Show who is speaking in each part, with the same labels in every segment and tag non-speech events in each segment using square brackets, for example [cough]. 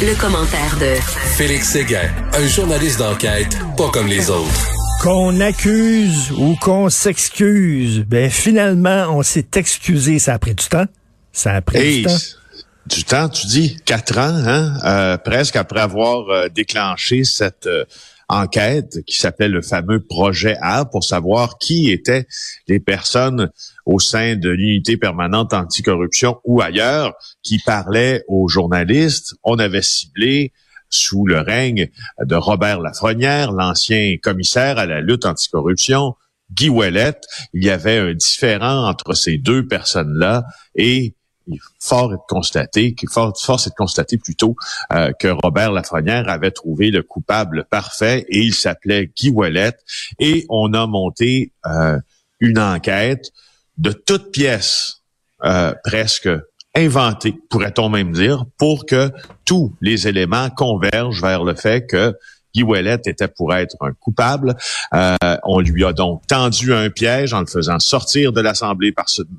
Speaker 1: Le, commentaire de
Speaker 2: Félix Séguin, un journaliste d'enquête pas comme les autres.
Speaker 3: Qu'on accuse ou qu'on s'excuse, ben finalement, on s'est excusé. Ça a pris du temps. Ça a pris
Speaker 4: Hey,
Speaker 3: du temps.
Speaker 4: du temps, tu dis quatre ans, hein, euh, presque après avoir euh, déclenché cette euh, enquête qui s'appelait le fameux projet A pour savoir qui étaient les personnes au sein de l'unité permanente anticorruption ou ailleurs qui parlaient aux journalistes. On avait ciblé sous le règne de Robert Lafrenière, l'ancien commissaire à la lutte anticorruption, Guy Ouellette. Il y avait un différent entre ces deux personnes-là et fort est de constater, fort, est de constater plutôt euh, que Robert Lafrenière avait trouvé le coupable parfait et il s'appelait Guy Ouellette et on a monté euh, une enquête de toutes pièces euh, presque inventée, pourrait-on même dire, pour que tous les éléments convergent vers le fait que Guy Ouellette était pour être un coupable. Euh, on lui a donc tendu un piège en le faisant sortir de l'Assemblée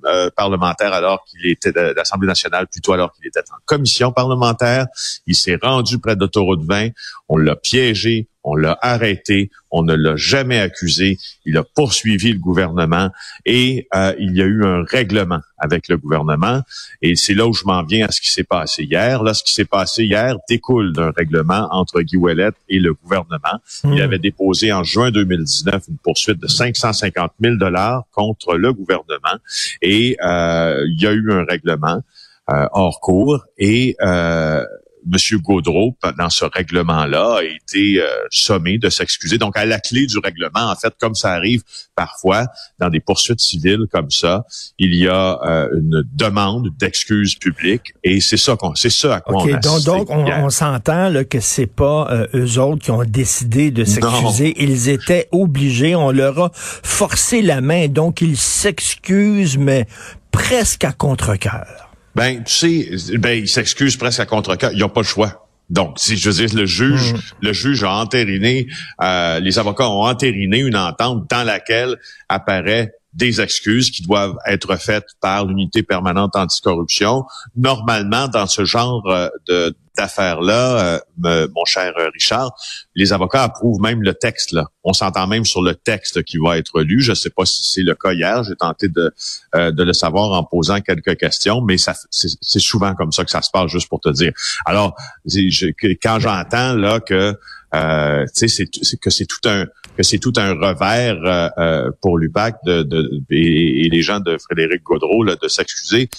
Speaker 4: euh, parlementaire alors qu'il était de l'Assemblée nationale, plutôt alors qu'il était en commission parlementaire. Il s'est rendu près d'autoroute 20. On l'a piégé, on l'a arrêté, on ne l'a jamais accusé. Il a poursuivi le gouvernement et euh, il y a eu un règlement avec le gouvernement. Et c'est là où je m'en viens à ce qui s'est passé hier. Là, ce qui s'est passé hier découle d'un règlement entre Guy Ouellet et le gouvernement. Il avait déposé en juin 2019 une poursuite de 550 000 dollars contre le gouvernement et euh, il y a eu un règlement euh, hors cours et euh, Monsieur Gaudreau, dans ce règlement-là, a été euh, sommé de s'excuser. Donc, à la clé du règlement, en fait, comme ça arrive parfois dans des poursuites civiles comme ça, il y a euh, une demande d'excuses publiques et c'est ça qu'on, c'est ça à quoi on
Speaker 3: donc, on, s'entend là, que c'est pas euh, eux autres qui ont décidé de s'excuser. Ils étaient obligés. On leur a forcé la main. Donc, ils s'excusent, mais presque à contre-cœur.
Speaker 4: Ben, tu sais, ben, ils s'excusent presque à contre-cœur. Ils n'ont pas le choix. Donc, si je veux dire, le juge, le juge a entériné, euh, les avocats ont entériné une entente dans laquelle apparaît des excuses qui doivent être faites par l'unité permanente anticorruption. Normalement, dans ce genre euh, de d'affaires-là, euh, mon cher euh, Richard, les avocats approuvent même le texte. Là. On s'entend même sur le texte qui va être lu. Je ne sais pas si c'est le cas hier. J'ai tenté de, euh, de le savoir en posant quelques questions, mais ça, c'est, c'est souvent comme ça que ça se passe, juste pour te dire. Alors, je- quand j'entends là que euh, c'est, c'est que c'est tout un que c'est tout un revers euh, euh, pour l'UPAC de, de, et, et les gens de Frédéric Gaudreau là, de s'excuser.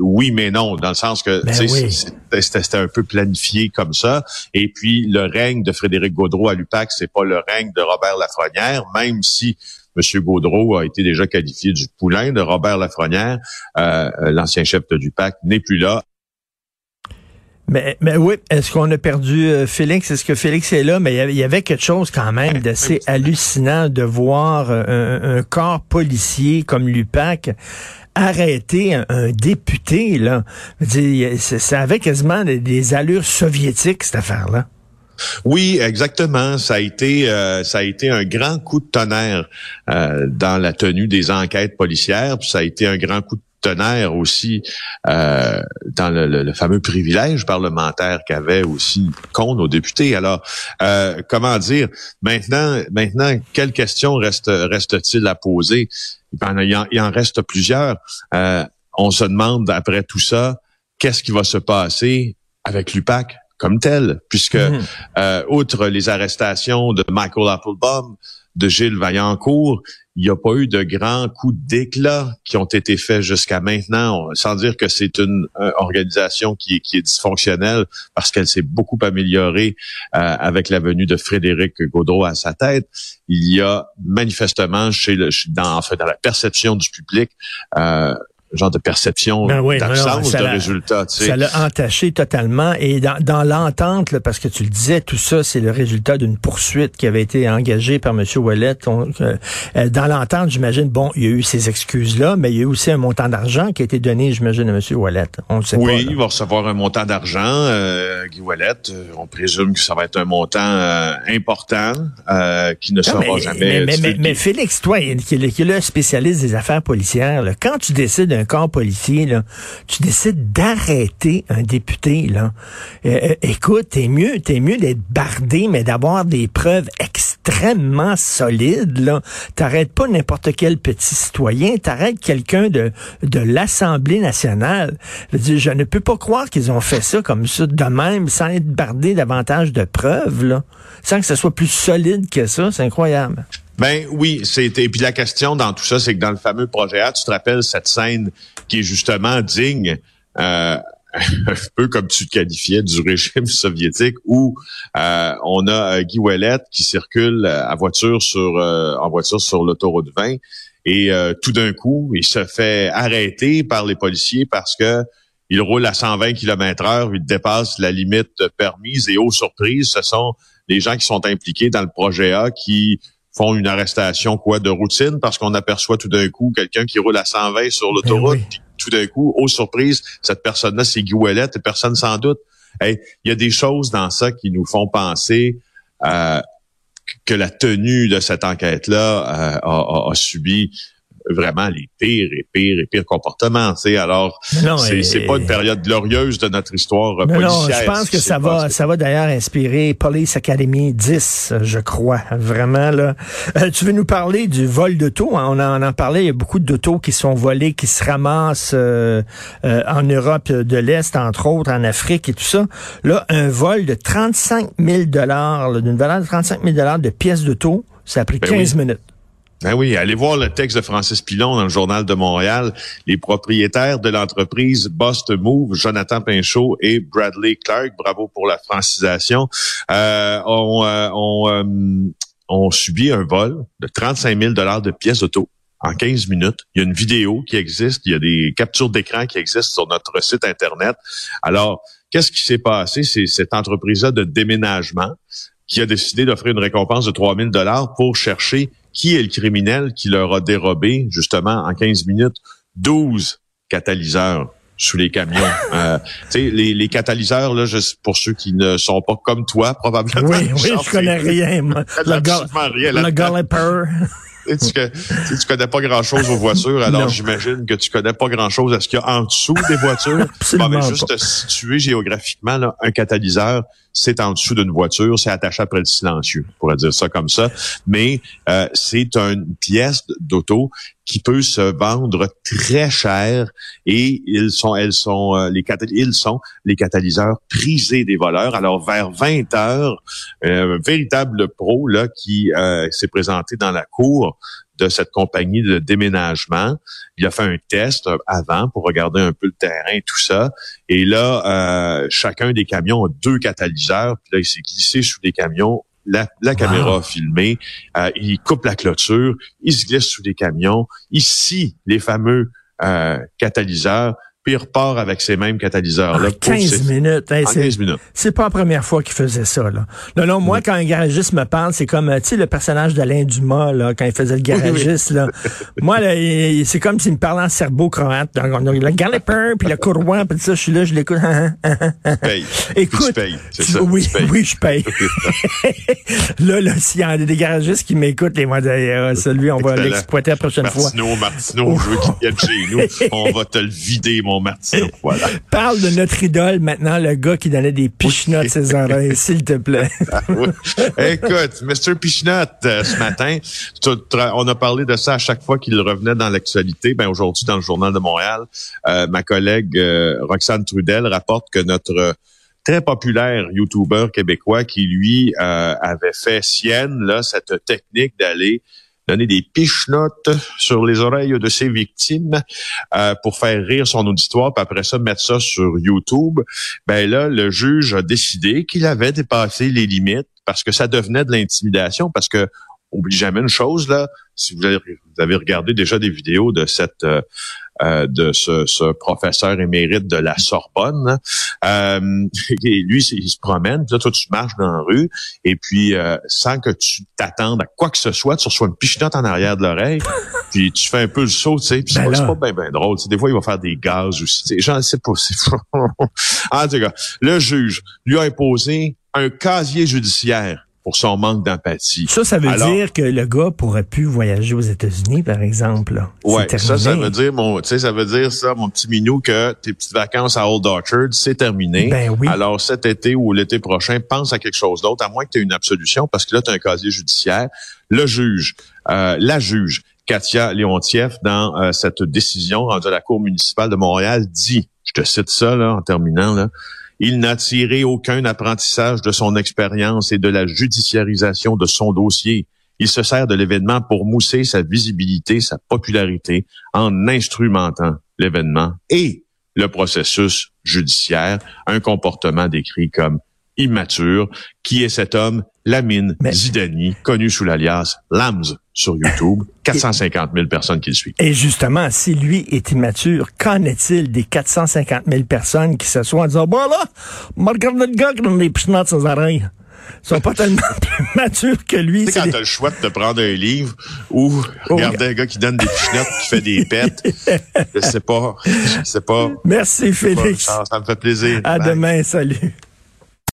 Speaker 4: Oui, mais non, dans le sens que
Speaker 3: Ben oui.
Speaker 4: c'était, c'était- c'était un peu planifié comme ça. Et puis le règne de Frédéric Gaudreau à l'UPAC, c'est pas le règne de Robert Lafrenière, même si M. Gaudreau a été déjà qualifié du poulain de Robert Lafrenière. Euh, euh, L'ancien chef de l'UPAC n'est plus là.
Speaker 3: Mais, mais oui, est-ce qu'on a perdu euh, Félix? Est-ce que Félix est là? Mais il y avait- quelque chose quand même d'assez hallucinant de voir un, un corps policier comme l'UPAC arrêter un, un député. Là. Ça avait quasiment des, des allures soviétiques, cette affaire-là.
Speaker 4: Oui, exactement. Ça a été, euh, ça a été un grand coup de tonnerre euh, dans la tenue des enquêtes policières. Ça a été un grand coup de tonnerre aussi euh, dans le, le- le fameux privilège parlementaire qu'avait aussi qu'ont nos députés. Alors, euh, comment dire Maintenant, maintenant, quelles questions reste reste-t-il à poser? Il, en, il en reste plusieurs. Euh, on se demande après tout ça, qu'est-ce qui va se passer avec l'UPAC comme tel, puisque
Speaker 3: Mhm.
Speaker 4: euh, outre les arrestations de Michael Applebaum, de Gilles Vaillancourt, il n'y a pas eu de grands coups d'éclat qui ont été faits jusqu'à maintenant, sans dire que c'est une euh, organisation qui, est- dysfonctionnelle parce qu'elle s'est beaucoup améliorée euh, avec la venue de Frédéric Gaudreau à sa tête. Il y a manifestement chez dans, en fait, dans la perception du public euh, genre de perception
Speaker 3: Ben oui,
Speaker 4: d'absence de résultats. tu sais.
Speaker 3: Ça l'a entaché totalement. Et dans, dans l'entente, parce que tu le disais, tout ça, c'est le résultat d'une poursuite qui avait été engagée par M. Ouellet. On- euh, euh, dans l'entente, j'imagine, bon, il y a eu ces excuses-là, mais il y a eu aussi un montant d'argent qui a été donné, j'imagine, à M. Ouellet. On sait
Speaker 4: Oui,
Speaker 3: pas.
Speaker 4: il va recevoir un montant d'argent, euh, Guy Wallet. Euh, On présume que ça va être un montant euh, important euh, qui ne
Speaker 3: Non,
Speaker 4: sera
Speaker 3: mais,
Speaker 4: jamais
Speaker 3: mais, mais, mais- Félix, toi, qui est, qui est le spécialiste des affaires policières, là, quand tu décides corps policier, tu décides d'arrêter un député. Euh, euh, écoute, t'es mieux, t'es mieux d'être bardé, mais d'avoir des preuves extrêmement solides. T'arrêtes pas n'importe quel petit citoyen, t'arrêtes quelqu'un de, de l'Assemblée nationale. Je, ne peux pas croire qu'ils ont fait ça comme ça, de même, sans être bardé davantage de preuves, sans que ce soit plus solide que ça. C'est incroyable.
Speaker 4: Ben oui, c'était. Puis la question dans tout ça, c'est que dans le fameux projet A, tu te rappelles cette scène qui est justement digne, euh, [laughs] un peu comme tu le qualifiais du régime [laughs] soviétique, où euh, on a euh, Guy Ouellet qui circule euh, à voiture sur euh, en voiture sur l'autoroute 20 et euh, tout d'un coup, il se fait arrêter par les policiers parce que il roule à 120 km heure, il dépasse la limite permise et aux surprises, ce sont les gens qui sont impliqués dans le projet A qui font une arrestation quoi de routine parce qu'on aperçoit tout d'un coup quelqu'un qui roule à 120 sur l'autoroute.
Speaker 3: oui.
Speaker 4: puis Tout d'un coup, aux surprises, cette personne-là, c'est Guy Ouellet et personne sans doute. Hey, Il y a des choses dans ça qui nous font penser euh, que la tenue de cette enquête-là euh, a, a- a subi vraiment les pires et pires et pires comportements. tu sais. Alors, c'est pas une période glorieuse de notre histoire euh,
Speaker 3: Non,
Speaker 4: policière.
Speaker 3: non, je pense que ça va, ça va d'ailleurs inspirer Police Academy 10, je crois, vraiment là. Euh, tu veux nous parler du vol d'auto? Hein? On en, on en parlait. Il y a beaucoup d'autos qui sont volés, qui se ramassent euh, euh, en Europe de l'Est, entre autres, en Afrique et tout ça. Là, un vol de 35 000 dollars, d'une valeur de 35 000 dollars de pièces d'auto, ça a pris
Speaker 4: Ben
Speaker 3: 15
Speaker 4: oui.
Speaker 3: minutes.
Speaker 4: Ben oui, allez voir le texte de Francis Pilon dans le Journal de Montréal. Les propriétaires de l'entreprise Bust Move, Jonathan Pinchot et Bradley Clark, bravo pour la francisation, euh, ont, euh, ont, euh, ont subi un vol de 35 000 de pièces d'auto en 15 minutes. Il y a une vidéo qui existe, il y a des captures d'écran qui existent sur notre site Internet. Alors, qu'est-ce qui s'est passé? C'est cette entreprise-là de déménagement qui a décidé d'offrir une récompense de 3 000 pour chercher qui est le criminel qui leur a dérobé, justement, en 15 minutes, 12 catalyseurs sous les camions? [laughs] Euh, tu sais, les, les catalyseurs, là, je, pour ceux qui ne sont pas comme toi, probablement.
Speaker 3: Oui, oui, [laughs] je connais rien. moi. [laughs] Le,
Speaker 4: absolument rien
Speaker 3: le galloper.
Speaker 4: Tu, sais, tu, connais pas grand-chose aux voitures, alors j'imagine que tu connais pas grand-chose à ce qu'il y a en dessous des voitures.
Speaker 3: Absolument
Speaker 4: Bon, mais juste
Speaker 3: pas.
Speaker 4: situer géographiquement, là, un catalyseur, c'est en dessous d'une voiture, c'est attaché après le silencieux, on pourrait dire ça comme ça. Mais euh, c'est une pièce d'auto qui peut se vendre très cher et ils sont, elles sont, euh, les ils sont les catalyseurs prisés des voleurs. Alors vers 20 heures, euh, un véritable pro là qui euh, s'est présenté dans la cour de cette compagnie de déménagement. Il a fait un test euh, avant pour regarder un peu le terrain et tout ça. Et là, euh, chacun des camions a deux catalyseurs. Puis là, il s'est glissé sous les camions. La, la caméra a filmé. Euh, il coupe la clôture. Il se glisse sous les camions. Ici, les fameux euh, catalyseurs. Puis il repart avec ces mêmes catalyseurs-là.
Speaker 3: En
Speaker 4: pour
Speaker 3: 15
Speaker 4: ses-
Speaker 3: minutes. Hey,
Speaker 4: En
Speaker 3: c'est-
Speaker 4: 15 minutes.
Speaker 3: C'est pas la première fois qu'il faisait ça, là. Non, non, moi, quand un garagiste me parle, c'est comme, euh, tu sais, le personnage d'Alain Dumas, là, quand il faisait le [laughs] garagiste, là. Moi, là, c'est comme s'il me parlait en serbo-croate. Le galloper, puis le courroie, puis ça, je suis là, je l'écoute.
Speaker 4: Tu payes. [laughs]
Speaker 3: Écoute,
Speaker 4: tu payes, c'est
Speaker 3: tu-
Speaker 4: ça.
Speaker 3: oui,
Speaker 4: tu
Speaker 3: oui, je paye. [laughs] là, là, s'il y en a des garagistes qui m'écoutent, ils vont dire, Ah, celui, on va l'exploiter la prochaine fois.
Speaker 4: Martineau, Martineau, je veux qu'il vienne chez nous. On va te le vider, mon Martineau. Voilà. [laughs]
Speaker 3: Parle de notre idole maintenant, le gars qui donnait des pichenottes à ses oreilles, [laughs] s'il te plaît.
Speaker 4: Ah oui. Écoute, Mr. Pichnot, euh, ce matin, on a parlé de ça à chaque fois qu'il revenait dans l'actualité. Ben aujourd'hui, dans le Journal de Montréal, euh, ma collègue euh, Roxane Trudel rapporte que notre très populaire YouTuber québécois qui, lui, avait fait sienne là, cette technique d'aller donner des pichenottes sur les oreilles de ses victimes euh, pour faire rire son auditoire, puis après ça, mettre ça sur YouTube. Ben là, le juge a décidé qu'il avait dépassé les limites parce que ça devenait de l'intimidation, parce que oublie jamais une chose là. Si vous avez, vous avez regardé déjà des vidéos de cette euh, euh, de ce, ce, professeur émérite de la Sorbonne. Euh, [laughs] et lui, il se promène, puis là, toi, tu marches dans la rue, et puis euh, sans que tu t'attendes à quoi que ce soit, tu reçois une pichenote en arrière de l'oreille, [laughs] puis tu fais un peu le saut, tu sais, puis c'est
Speaker 3: Ben
Speaker 4: pas, pas bien drôle. Tu sais, des fois, il va faire des gaz aussi. Tu sais, J'en sais pas. c'est [laughs] pas- en tout cas, le juge lui a imposé un casier judiciaire pour son manque d'empathie.
Speaker 3: Ça, ça veut
Speaker 4: Alors-
Speaker 3: dire que le gars pourrait plus voyager aux États-Unis, par exemple.
Speaker 4: Ouais, ça, ça veut dire mon, tu sais, ça veut dire ça, mon petit minou, que tes petites vacances à Old Orchard, c'est terminé.
Speaker 3: Ben oui.
Speaker 4: Alors cet été ou l'été prochain, pense à quelque chose d'autre, à moins que tu aies une absolution, parce que là, tu as un casier judiciaire. Le juge, euh, la juge, Katia Léontieff, dans euh, cette décision rendue à la Cour municipale de Montréal, dit, je te cite ça là, en terminant, là, il n'a tiré aucun apprentissage de son expérience et de la judiciarisation de son dossier. Il se sert de l'événement pour mousser sa visibilité, sa popularité, en instrumentant l'événement et le processus judiciaire, un comportement décrit comme immature. Qui est cet homme? Lamine
Speaker 3: Mais-
Speaker 4: Zidani, connu sous l'alias Lams sur YouTube. [laughs] 450 000 personnes qui le suivent.
Speaker 3: Et justement, si lui est immature, qu'en est-il des 450 000 personnes qui s'assoient en disant, bon là, regarde le gars qui donne des pichenottes ses oreilles. Ils sont pas [laughs] tellement plus matures que lui.
Speaker 4: Tu sais,
Speaker 3: c'est
Speaker 4: quand
Speaker 3: des-
Speaker 4: t'as le choix de te prendre un livre ou regarder un gars qui donne des pichenottes, qui fait des pets, je sais pas, je sais pas.
Speaker 3: Merci,
Speaker 4: pas,
Speaker 3: Félix.
Speaker 4: ça, ça me fait plaisir.
Speaker 3: À
Speaker 4: Bye.
Speaker 3: demain. Salut.